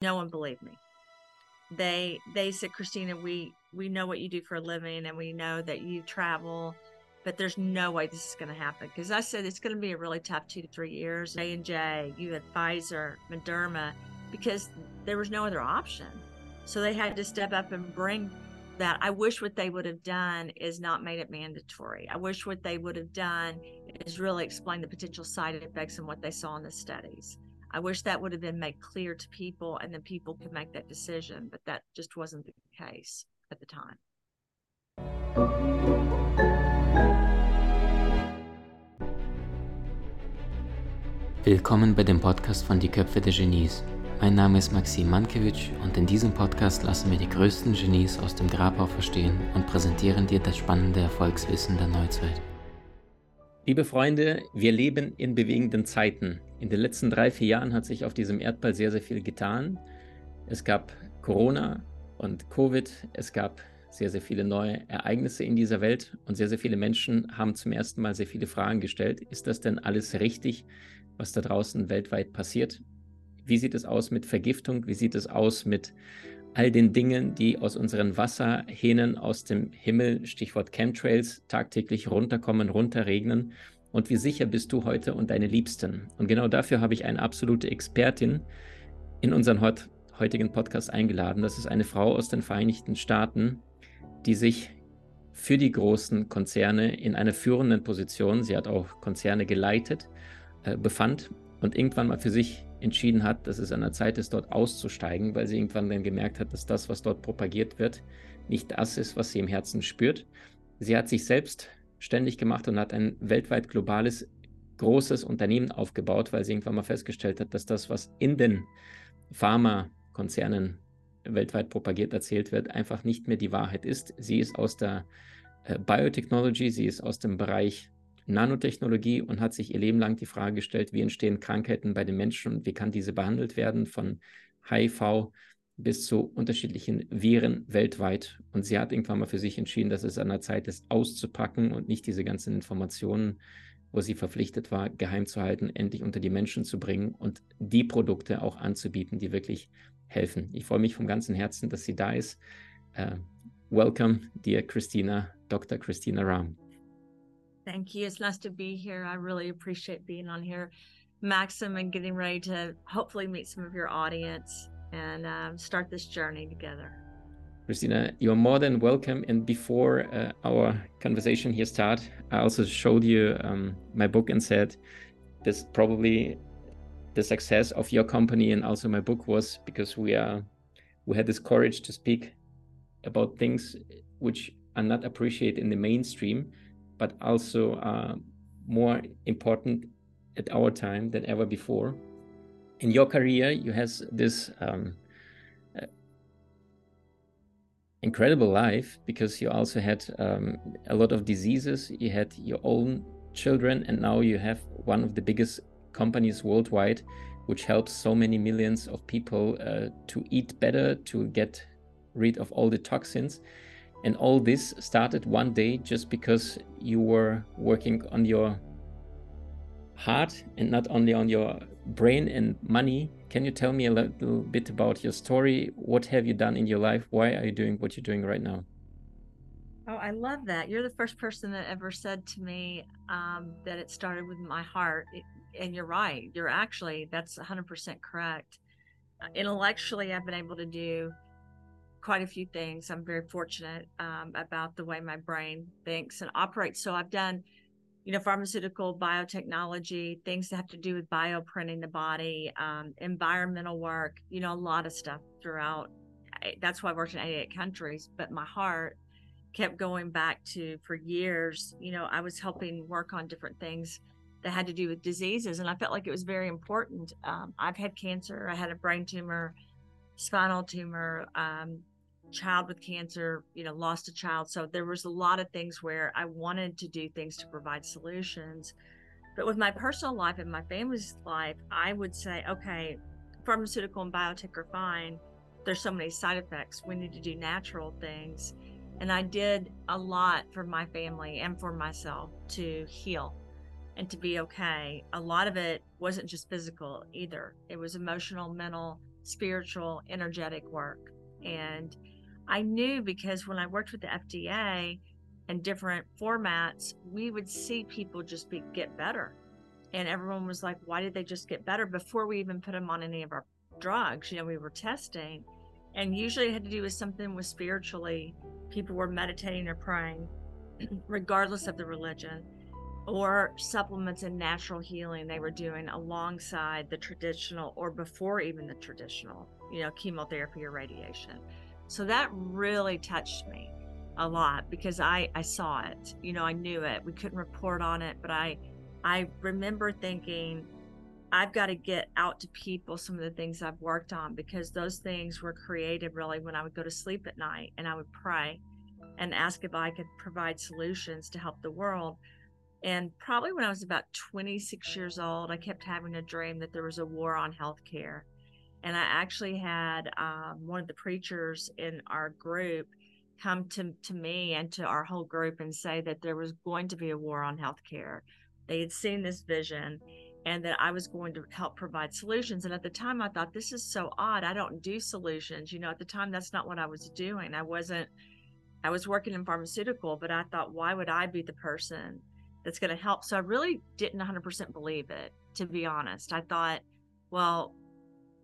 No one believed me. They they said, Christina, we we know what you do for a living, and we know that you travel, but there's no way this is going to happen. Because I said it's going to be a really tough two to three years. J and J, you had Pfizer, Moderna, because there was no other option. So they had to step up and bring that. I wish what they would have done is not made it mandatory. I wish what they would have done is really explain the potential side effects and what they saw in the studies. I wish that would have been made clear to people and then people could make that decision, but that just wasn't the case at the time. Willkommen bei dem Podcast von Die Köpfe der Genies. Mein Name ist Maxim Mankewitsch und in diesem Podcast lassen wir die größten Genies aus dem Grabau verstehen und präsentieren dir das spannende Erfolgswissen der Neuzeit. Liebe Freunde, wir leben in bewegenden Zeiten. In den letzten drei, vier Jahren hat sich auf diesem Erdball sehr, sehr viel getan. Es gab Corona und Covid, es gab sehr, sehr viele neue Ereignisse in dieser Welt und sehr, sehr viele Menschen haben zum ersten Mal sehr viele Fragen gestellt. Ist das denn alles richtig, was da draußen weltweit passiert? Wie sieht es aus mit Vergiftung? Wie sieht es aus mit all den Dingen, die aus unseren Wasserhähnen aus dem Himmel, Stichwort Chemtrails, tagtäglich runterkommen, runterregnen. Und wie sicher bist du heute und deine Liebsten? Und genau dafür habe ich eine absolute Expertin in unseren heutigen Podcast eingeladen. Das ist eine Frau aus den Vereinigten Staaten, die sich für die großen Konzerne in einer führenden Position, sie hat auch Konzerne geleitet, äh, befand und irgendwann mal für sich entschieden hat, dass es an der Zeit ist, dort auszusteigen, weil sie irgendwann dann gemerkt hat, dass das, was dort propagiert wird, nicht das ist, was sie im Herzen spürt. Sie hat sich selbst ständig gemacht und hat ein weltweit globales, großes Unternehmen aufgebaut, weil sie irgendwann mal festgestellt hat, dass das, was in den Pharmakonzernen weltweit propagiert erzählt wird, einfach nicht mehr die Wahrheit ist. Sie ist aus der äh, Biotechnology, sie ist aus dem Bereich Nanotechnologie und hat sich ihr Leben lang die Frage gestellt, wie entstehen Krankheiten bei den Menschen und wie kann diese behandelt werden von HIV bis zu unterschiedlichen Viren weltweit. Und sie hat irgendwann mal für sich entschieden, dass es an der Zeit ist, auszupacken und nicht diese ganzen Informationen, wo sie verpflichtet war, geheim zu halten, endlich unter die Menschen zu bringen und die Produkte auch anzubieten, die wirklich helfen. Ich freue mich vom ganzen Herzen, dass sie da ist. Uh, welcome, dear Christina, Dr. Christina Ram. Thank you. It's nice to be here. I really appreciate being on here, Maxim, and getting ready to hopefully meet some of your audience and um, start this journey together. Christina, you're more than welcome. And before uh, our conversation here start, I also showed you um, my book and said this probably the success of your company and also my book was because we are we had this courage to speak about things which are not appreciated in the mainstream but also uh, more important at our time than ever before. In your career, you has this um, uh, incredible life because you also had um, a lot of diseases. You had your own children, and now you have one of the biggest companies worldwide, which helps so many millions of people uh, to eat better, to get rid of all the toxins. And all this started one day just because you were working on your heart and not only on your brain and money. Can you tell me a little bit about your story? What have you done in your life? Why are you doing what you're doing right now? Oh, I love that. You're the first person that ever said to me um, that it started with my heart. and you're right. You're actually, that's 100% correct. Uh, intellectually, I've been able to do quite a few things. I'm very fortunate um, about the way my brain thinks and operates. So I've done, you know, pharmaceutical biotechnology, things that have to do with bioprinting the body, um, environmental work, you know, a lot of stuff throughout. That's why I worked in 88 countries. But my heart kept going back to for years. You know, I was helping work on different things that had to do with diseases, and I felt like it was very important. Um, I've had cancer. I had a brain tumor spinal tumor, um, child with cancer, you know, lost a child. So there was a lot of things where I wanted to do things to provide solutions. But with my personal life and my family's life, I would say, okay, pharmaceutical and biotech are fine. There's so many side effects. We need to do natural things. And I did a lot for my family and for myself to heal and to be okay. A lot of it wasn't just physical either, it was emotional, mental, spiritual, energetic work. And I knew because when I worked with the FDA and different formats, we would see people just be, get better. And everyone was like, why did they just get better before we even put them on any of our drugs? You know, we were testing. And usually it had to do with something with spiritually. People were meditating or praying, regardless of the religion, or supplements and natural healing they were doing alongside the traditional or before even the traditional, you know, chemotherapy or radiation. So that really touched me a lot because I I saw it. You know, I knew it. We couldn't report on it, but I I remember thinking I've got to get out to people some of the things I've worked on because those things were created really when I would go to sleep at night and I would pray and ask if I could provide solutions to help the world. And probably when I was about 26 years old, I kept having a dream that there was a war on healthcare and I actually had um, one of the preachers in our group come to, to me and to our whole group and say that there was going to be a war on healthcare. They had seen this vision and that I was going to help provide solutions. And at the time, I thought, this is so odd. I don't do solutions. You know, at the time, that's not what I was doing. I wasn't, I was working in pharmaceutical, but I thought, why would I be the person that's going to help? So I really didn't 100% believe it, to be honest. I thought, well,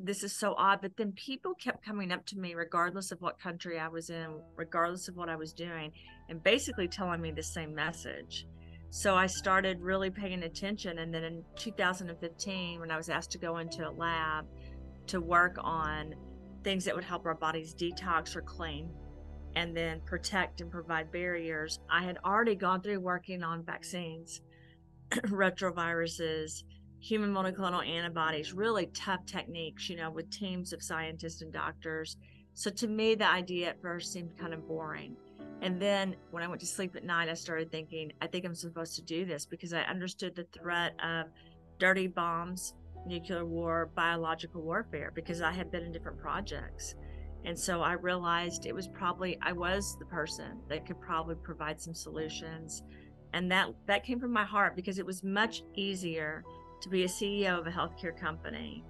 this is so odd. But then people kept coming up to me, regardless of what country I was in, regardless of what I was doing, and basically telling me the same message. So I started really paying attention. And then in 2015, when I was asked to go into a lab to work on things that would help our bodies detox or clean and then protect and provide barriers, I had already gone through working on vaccines, retroviruses, human monoclonal antibodies, really tough techniques, you know, with teams of scientists and doctors. So to me, the idea at first seemed kind of boring. And then when I went to sleep at night, I started thinking, I think I'm supposed to do this because I understood the threat of dirty bombs, nuclear war, biological warfare, because I had been in different projects. And so I realized it was probably, I was the person that could probably provide some solutions. And that, that came from my heart because it was much easier to be a CEO of a healthcare company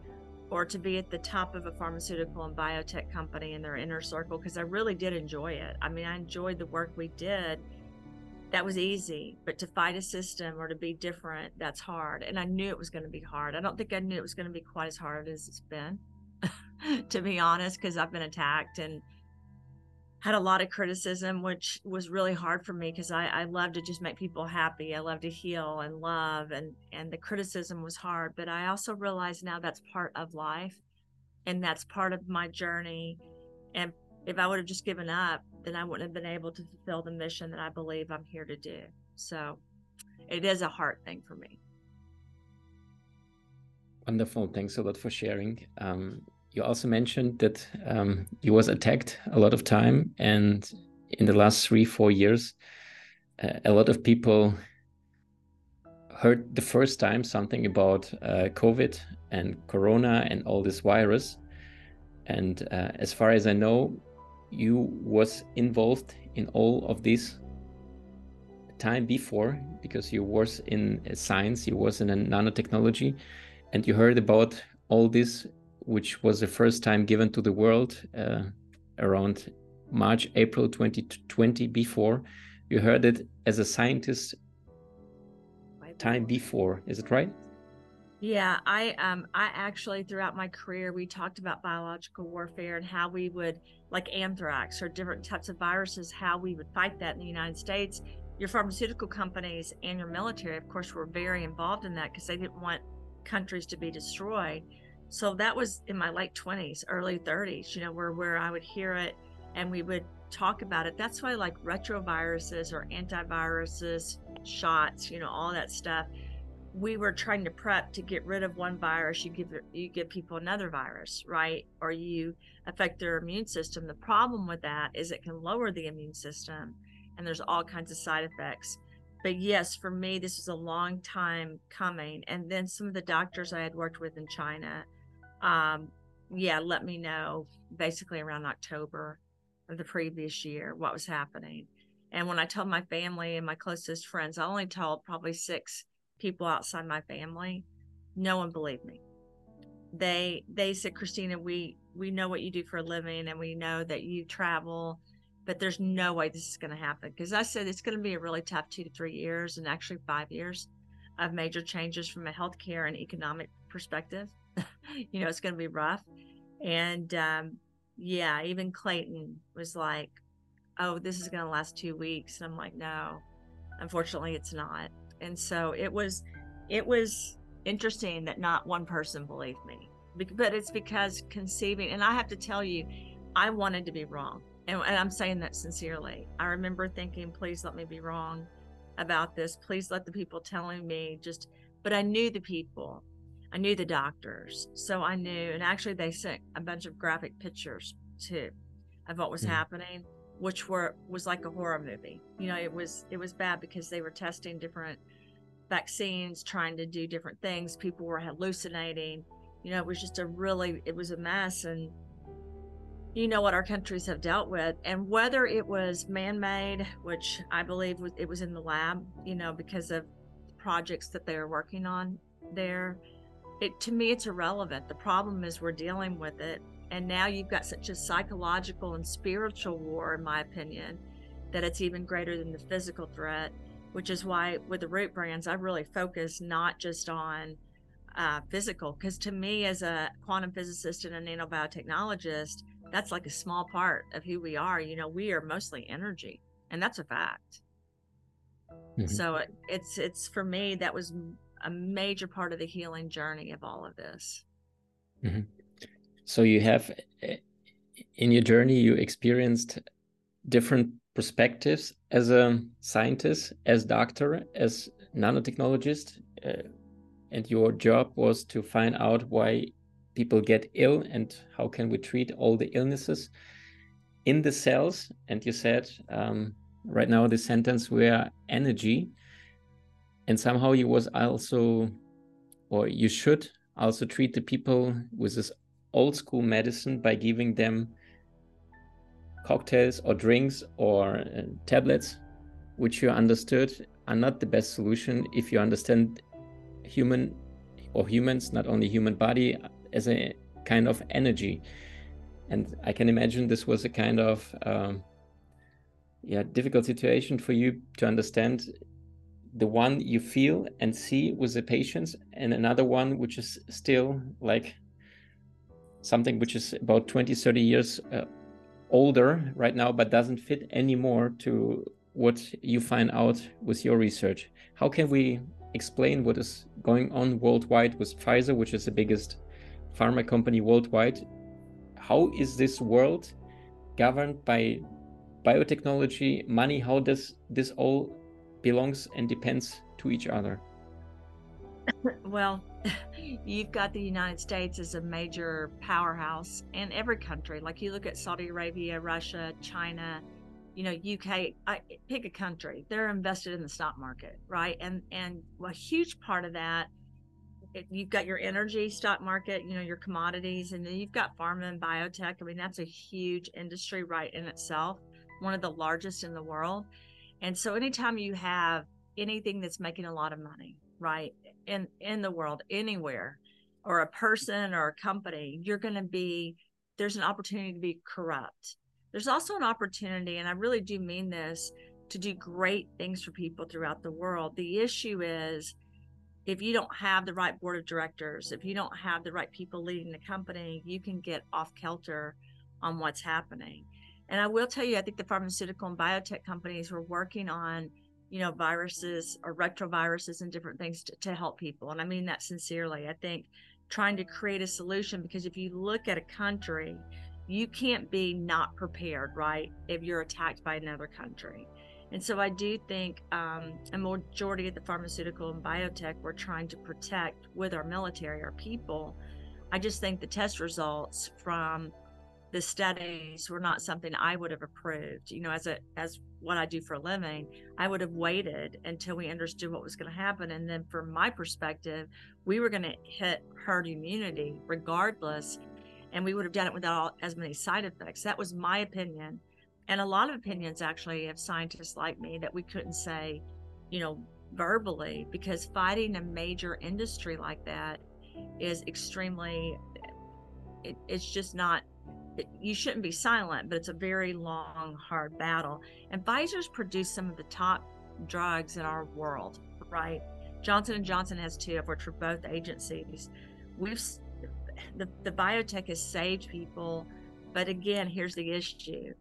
or to be at the top of a pharmaceutical and biotech company in their inner circle because I really did enjoy it. I mean, I enjoyed the work we did. That was easy, but to fight a system or to be different, that's hard. And I knew it was going to be hard. I don't think I knew it was going to be quite as hard as it's been, to be honest, because I've been attacked and had a lot of criticism, which was really hard for me because I, I love to just make people happy. I love to heal and love, and and the criticism was hard. But I also realize now that's part of life, and that's part of my journey. And if I would have just given up, then I wouldn't have been able to fulfill the mission that I believe I'm here to do. So, it is a heart thing for me. Wonderful. Thanks a lot for sharing. Um, you also mentioned that um, you was attacked a lot of time, and in the last three four years, uh, a lot of people heard the first time something about uh, COVID and Corona and all this virus. And uh, as far as I know, you was involved in all of this time before because you was in science, you was in nanotechnology, and you heard about all this which was the first time given to the world uh, around March, April 2020. Before you heard it as a scientist time before, is it right? Yeah, I um I actually throughout my career we talked about biological warfare and how we would like anthrax or different types of viruses, how we would fight that in the United States. Your pharmaceutical companies and your military, of course, were very involved in that because they didn't want countries to be destroyed. So that was in my late 20s, early 30s, you know, where, where I would hear it and we would talk about it. That's why like retroviruses or antiviruses, shots, you know, all that stuff. We were trying to prep to get rid of one virus. You give you give people another virus, right? Or you affect their immune system. The problem with that is it can lower the immune system, and there's all kinds of side effects. But yes, for me, this was a long time coming. And then some of the doctors I had worked with in China um, yeah, let me know basically around October of the previous year what was happening. And when I told my family and my closest friends, I only told probably six people outside my family. No one believed me. They they said, Christina, we we know what you do for a living and we know that you travel but there's no way this is going to happen because i said it's going to be a really tough two to three years and actually five years of major changes from a healthcare and economic perspective you know it's going to be rough. And um, yeah even clayton was like oh this is going to last two weeks. And i'm like no unfortunately it's not. And so it was it was interesting that not one person believed me but it's because conceiving and i have to tell you i wanted to be wrong. And, and, i'm saying that sincerely. I remember thinking please let me be wrong about this. Please let the people telling me just but i knew the people i knew the doctors so i knew and actually they sent a bunch of graphic pictures too of what was mm-hmm. happening which were was like a horror movie you know it was it was bad because they were testing different vaccines trying to do different things people were hallucinating you know, it was just a really, it was a mess. And you know what our countries have dealt with. And whether it was man made, which I believe was, it was in the lab, you know, because of projects that they were working on there, it to me, it's irrelevant. The problem is we're dealing with it. And now you've got such a psychological and spiritual war, in my opinion, that it's even greater than the physical threat, which is why with the root brands, I really focus not just on uh, physical because to me as a quantum physicist and a nanobiotechnologist that's like a small part of who we are you know we are mostly energy and that's a fact mm-hmm. so it, it's it's for me that was a major part of the healing journey of all of this. Mm-hmm. so you have eh, in your journey you experienced different perspectives as a scientist as doctor as nanotechnologist uh, and your job was to find out why people get ill and how can we treat all the illnesses in the cells. And you said um, right now the sentence were energy and somehow you was also or you should also treat the people with this old school medicine by giving them cocktails or drinks or uh, tablets which you understood are not the best solution if you understand human or humans, not only human body, as a kind of energy. And I can imagine this was a kind of um, yeah difficult situation for you to understand the one you feel and see with the patients, and another one which is still like something which is about 20, 30 years uh, older right now, but doesn't fit anymore to what you find out with your research. How can we explain what is going on worldwide with Pfizer, which is the biggest pharma company worldwide. How is this world governed by biotechnology, money? How does this all belongs and depends to each other? Well, you've got the United States as a major powerhouse, and every country, like you look at Saudi Arabia, Russia, China, you know uk I, pick a country. They're invested in the stock market right? And and a huge part of that you've got your energy stock market you know your commodities and then you've got pharma and biotech. I mean that's a huge industry right in itself one of the largest in the world and so anytime you have anything that's making a lot of money right in in the world anywhere or a person or a company you're going to be there's an opportunity to be corrupt there's also an opportunity, and I really do mean this, to do great things for people throughout the world. The issue is if you don't have the right board of directors, if you don't have the right people leading the company, you can get off kilter on what's happening. And I will tell you, I think the pharmaceutical and biotech companies were working on, you know, viruses or retroviruses and different things to, to help people. And I mean that sincerely. I think trying to create a solution because if you look at a country you can't be not prepared, right? If you're attacked by another country. And so I do think um, a majority of the pharmaceutical and biotech we're trying to protect with our military, our people. I just think the test results from the studies were not something I would have approved. You know, as a as what I do for a living, I would have waited until we understood what was going to happen. And then from my perspective, we were going to hit herd immunity regardless and we would have done it without as many side effects. That was my opinion. And a lot of opinions actually of scientists like me that we couldn't say, you know, verbally because fighting a major industry like that is extremely it, it's just not you shouldn't be silent, but it's a very long, hard battle. And Pfizer's produced some of the top drugs in our world, right? Johnson and Johnson has two, of which are both agencies. We've the, the biotech has saved people, but again, here's the issue.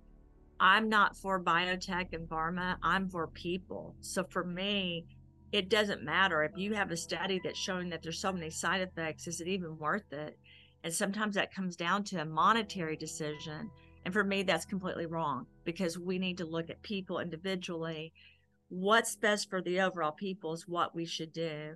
I'm not for biotech and pharma. I'm for people. So for me, it doesn't matter if you have a study that's showing that there's so many side effects. Is it even worth it? And sometimes that comes down to a monetary decision. And for me, that's completely wrong because we need to look at people individually. What's best for the overall people is what we should do.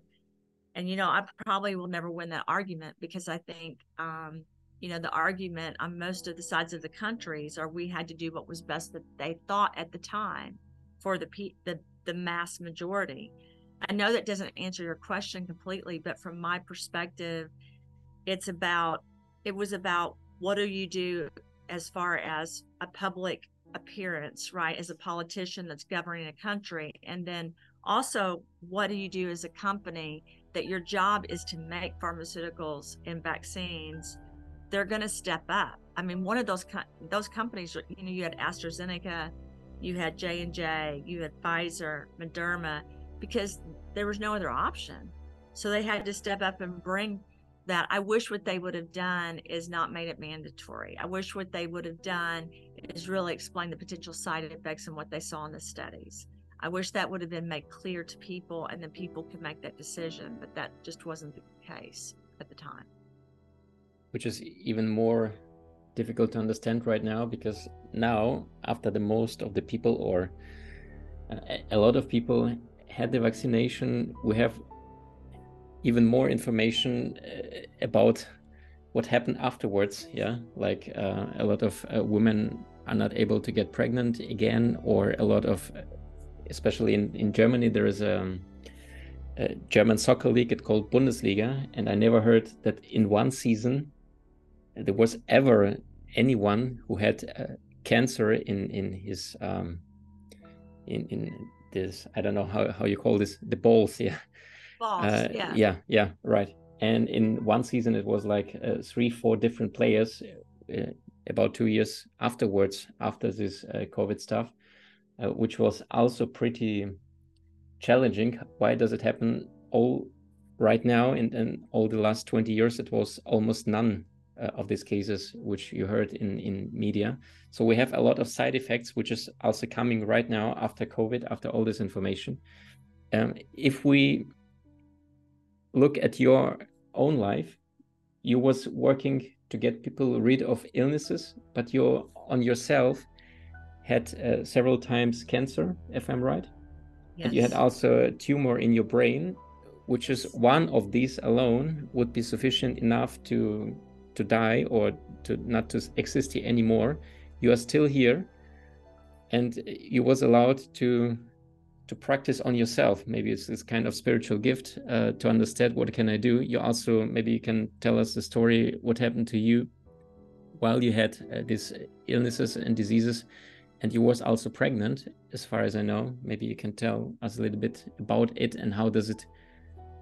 And, you know, I probably will never win that argument because I think, um, you know, the argument on most of the sides of the countries are we had to do what was best that they thought at the time for the, the, the mass majority. I know that doesn't answer your question completely, but from my perspective, it's about it was about what do you do as far as a public appearance right as a politician that's governing a country and then also what do you do as a company that your job is to make pharmaceuticals and vaccines they're going to step up. I mean one of those those companies you know you had astrazeneca you had j&j you had pfizer moderna because there was no other option. So they had to step up and bring that I wish what they would have done is not made it mandatory. I wish what they would have done is really explain the potential side effects and what they saw in the studies. I wish that would have been made clear to people and then people could make that decision, but that just wasn't the case at the time. Which is even more difficult to understand right now because now, after the most of the people or uh, a lot of people had the vaccination, we have even more information uh, about what happened afterwards. Yeah, like uh, a lot of uh, women are not able to get pregnant again, or a lot of, especially in, in Germany, there is a, a German soccer league it's called Bundesliga, and I never heard that in one season there was ever anyone who had uh, cancer in in his um, in in this I don't know how, how you call this the balls yeah uh, yeah. Yeah, yeah, right. And in one season, it was like uh, three, four different players. Uh, about two years afterwards, after this uh, COVID stuff, uh, which was also pretty challenging. Why does it happen all right now? And, in all the last twenty years, it was almost none uh, of these cases which you heard in in media. So we have a lot of side effects, which is also coming right now after COVID, after all this information. Um, if we look at your own life, you was working to get people rid of illnesses, but you on yourself had uh, several times cancer, if I'm right. Yes. And you had also a tumor in your brain, which is one of these alone would be sufficient enough to to die or to not to exist anymore. You are still here, and you was allowed to to practice on yourself. Maybe it's this kind of spiritual gift uh, to understand what can i do. You also maybe you can tell us the story what happened to you while you had uh, these illnesses and diseases. And you was also pregnant as far as i know. Maybe you can tell us a little bit about it and how does it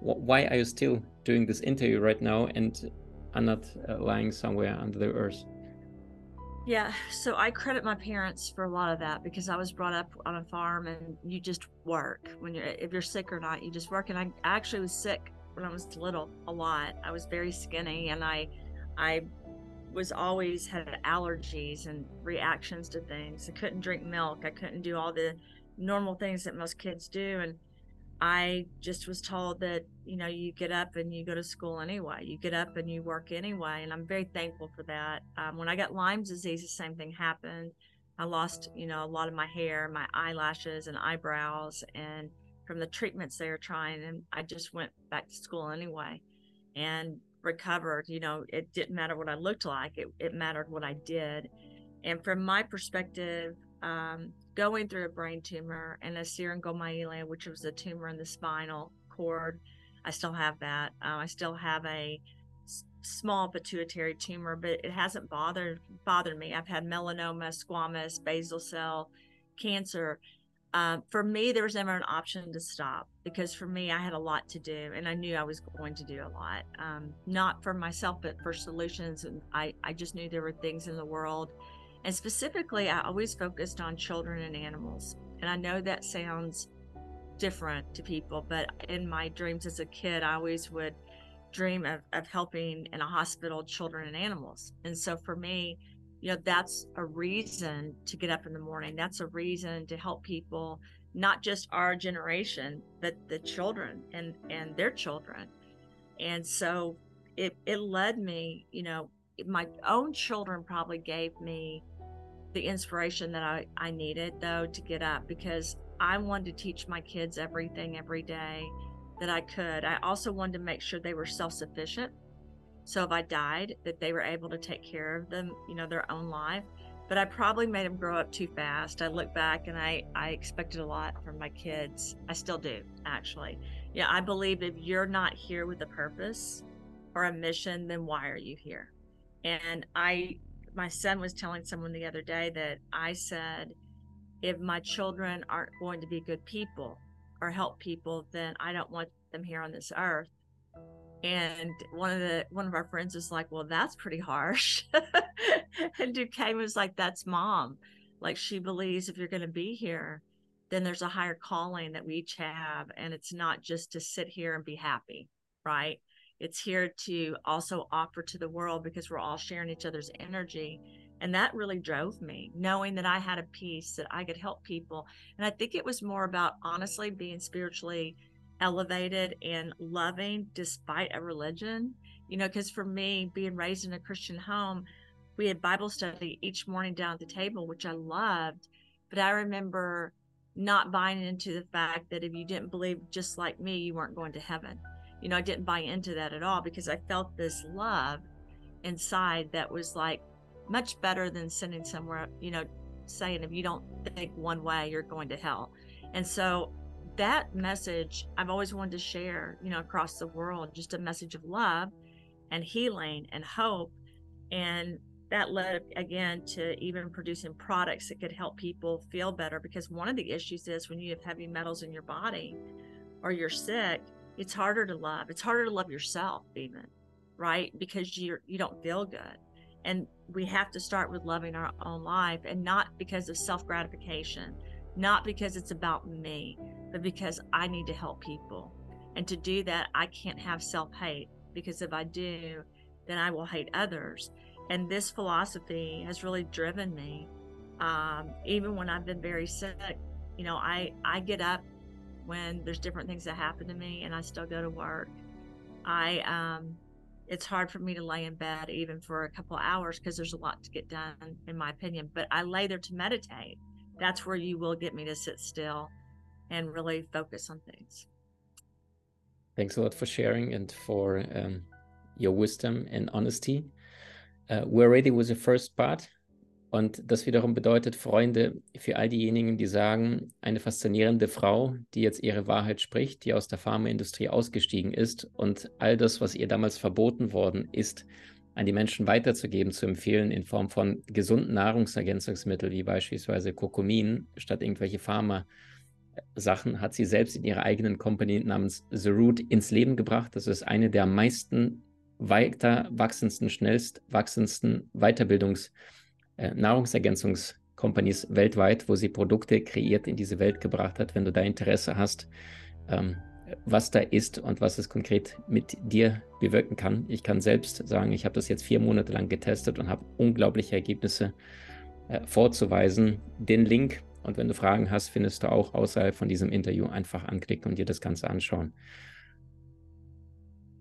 why are you still doing this interview right now and are not uh, lying somewhere under the earth yeah, so I credit my parents for a lot of that because I was brought up on a farm and you just work when you're if you're sick or not, you just work. And I actually was sick when I was little a lot. I was very skinny and I I was always had allergies and reactions to things. I couldn't drink milk. I couldn't do all the normal things that most kids do and I just was told that, you know, you get up and you go to school anyway. You get up and you work anyway. And I'm very thankful for that. Um, when I got Lyme's disease, the same thing happened. I lost, you know, a lot of my hair, my eyelashes and eyebrows, and from the treatments they were trying. And I just went back to school anyway and recovered. You know, it didn't matter what I looked like, it, it mattered what I did. And from my perspective, um, going through a brain tumor and a syringomyelia, which was a tumor in the spinal cord. I still have that. Uh, I still have a s- small pituitary tumor, but it hasn't bothered bothered me. I've had melanoma, squamous, basal cell cancer. uh, for me, there was never an option to stop because for me, I had a lot to do and I knew I was going to do a lot, um, not for myself, but for solutions. And I, I just knew there were things in the world. And specifically, I always focused on children and animals. And I know that sounds different to people, but in my dreams as a kid, I always would dream of, of helping in a hospital children and animals. And so for me, you know that's a reason to get up in the morning that's a reason to help people not just our generation but the children and and their children and so it it led me you know my own children probably gave me the inspiration that I, I needed though to get up because I wanted to teach my kids everything every day that I could. I also wanted to make sure they were self sufficient so if I died, that they were able to take care of them, you know, their own life. But I probably made them grow up too fast. I look back and I, I expected a lot from my kids. I still do, actually. Yeah, I believe if you're not here with a purpose or a mission, then why are you here? And I, my son was telling someone the other day that I said, if my children aren't going to be good people or help people, then I don't want them here on this earth. And one of the one of our friends was like well that's pretty harsh. And duquesne was like that's mom. Like she believes if you're going to be here then there's a higher calling that we each have and it's not just to sit here and be happy right it's here to also offer to the world because we're all sharing each other's energy and that really drove me knowing that i had a piece that i could help people and i think it was more about honestly being spiritually elevated and loving despite a religion. You know, because for me, being raised in a Christian home, we had Bible study each morning down at the table, which I loved. But I remember not buying into the fact that if you didn't believe just like me, you weren't going to heaven. You know, I didn't buy into that at all because I felt this love inside that was like much better than sending somewhere, you know, saying if you don't think one way, you're going to hell. And so that message I've always wanted to share, you know, across the world, just a message of love and healing and hope. And that led again to even producing products that could help people feel better because one of the issues is when you have heavy metals in your body or you're sick, it's harder to love. It's harder to love yourself even, right? Because you're you don't feel good. And we have to start with loving our own life and not because of self-gratification not because it's about me, but because I need to help people. And to do that, I can't have self hate because if I do, then I will hate others. And this philosophy has really driven me. Um, even when I've been very sick, you know, I, I get up when there's different things that happen to me and I still go to work. I, um, it's hard for me to lay in bed even for a couple hours because there's a lot to get done, in my opinion. But I lay there to meditate that's where you will get me to sit still and really focus on things. Thanks a lot for sharing and for um, your wisdom and honesty. Uh, we're ready with the first part. Und das wiederum bedeutet, Freunde, für all diejenigen, die sagen, eine faszinierende Frau, die jetzt ihre Wahrheit spricht, die aus der Pharmaindustrie ausgestiegen ist und all das, was ihr damals verboten worden ist, an die Menschen weiterzugeben, zu empfehlen in Form von gesunden Nahrungsergänzungsmitteln wie beispielsweise Kurkumin statt irgendwelche Pharma-Sachen, hat sie selbst in ihrer eigenen Company namens The Root ins Leben gebracht. Das ist eine der meisten weiter wachsendsten, schnellst wachsendsten Weiterbildungs- Nahrungsergänzungscompanies weltweit, wo sie Produkte kreiert in diese Welt gebracht hat. Wenn du da Interesse hast, ähm, was da ist und was es konkret mit dir bewirken kann. Ich kann selbst sagen, ich habe das jetzt vier Monate lang getestet und habe unglaubliche Ergebnisse äh, vorzuweisen. Den Link und wenn du Fragen hast, findest du auch außerhalb von diesem Interview einfach anklicken und dir das Ganze anschauen.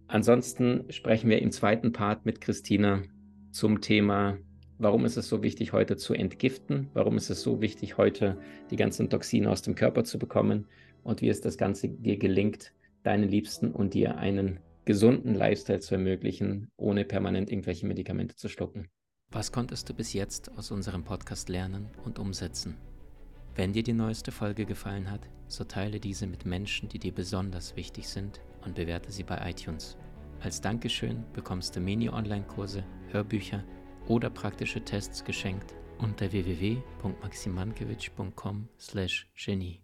Ansonsten sprechen wir im zweiten Part mit Christina zum Thema, warum ist es so wichtig, heute zu entgiften? Warum ist es so wichtig, heute die ganzen Toxine aus dem Körper zu bekommen? und wie es das Ganze dir gelingt, deinen Liebsten und dir einen gesunden Lifestyle zu ermöglichen, ohne permanent irgendwelche Medikamente zu schlucken. Was konntest du bis jetzt aus unserem Podcast lernen und umsetzen? Wenn dir die neueste Folge gefallen hat, so teile diese mit Menschen, die dir besonders wichtig sind und bewerte sie bei iTunes. Als Dankeschön bekommst du Mini-Online-Kurse, Hörbücher oder praktische Tests geschenkt unter www.maximankiewicz.com/genie.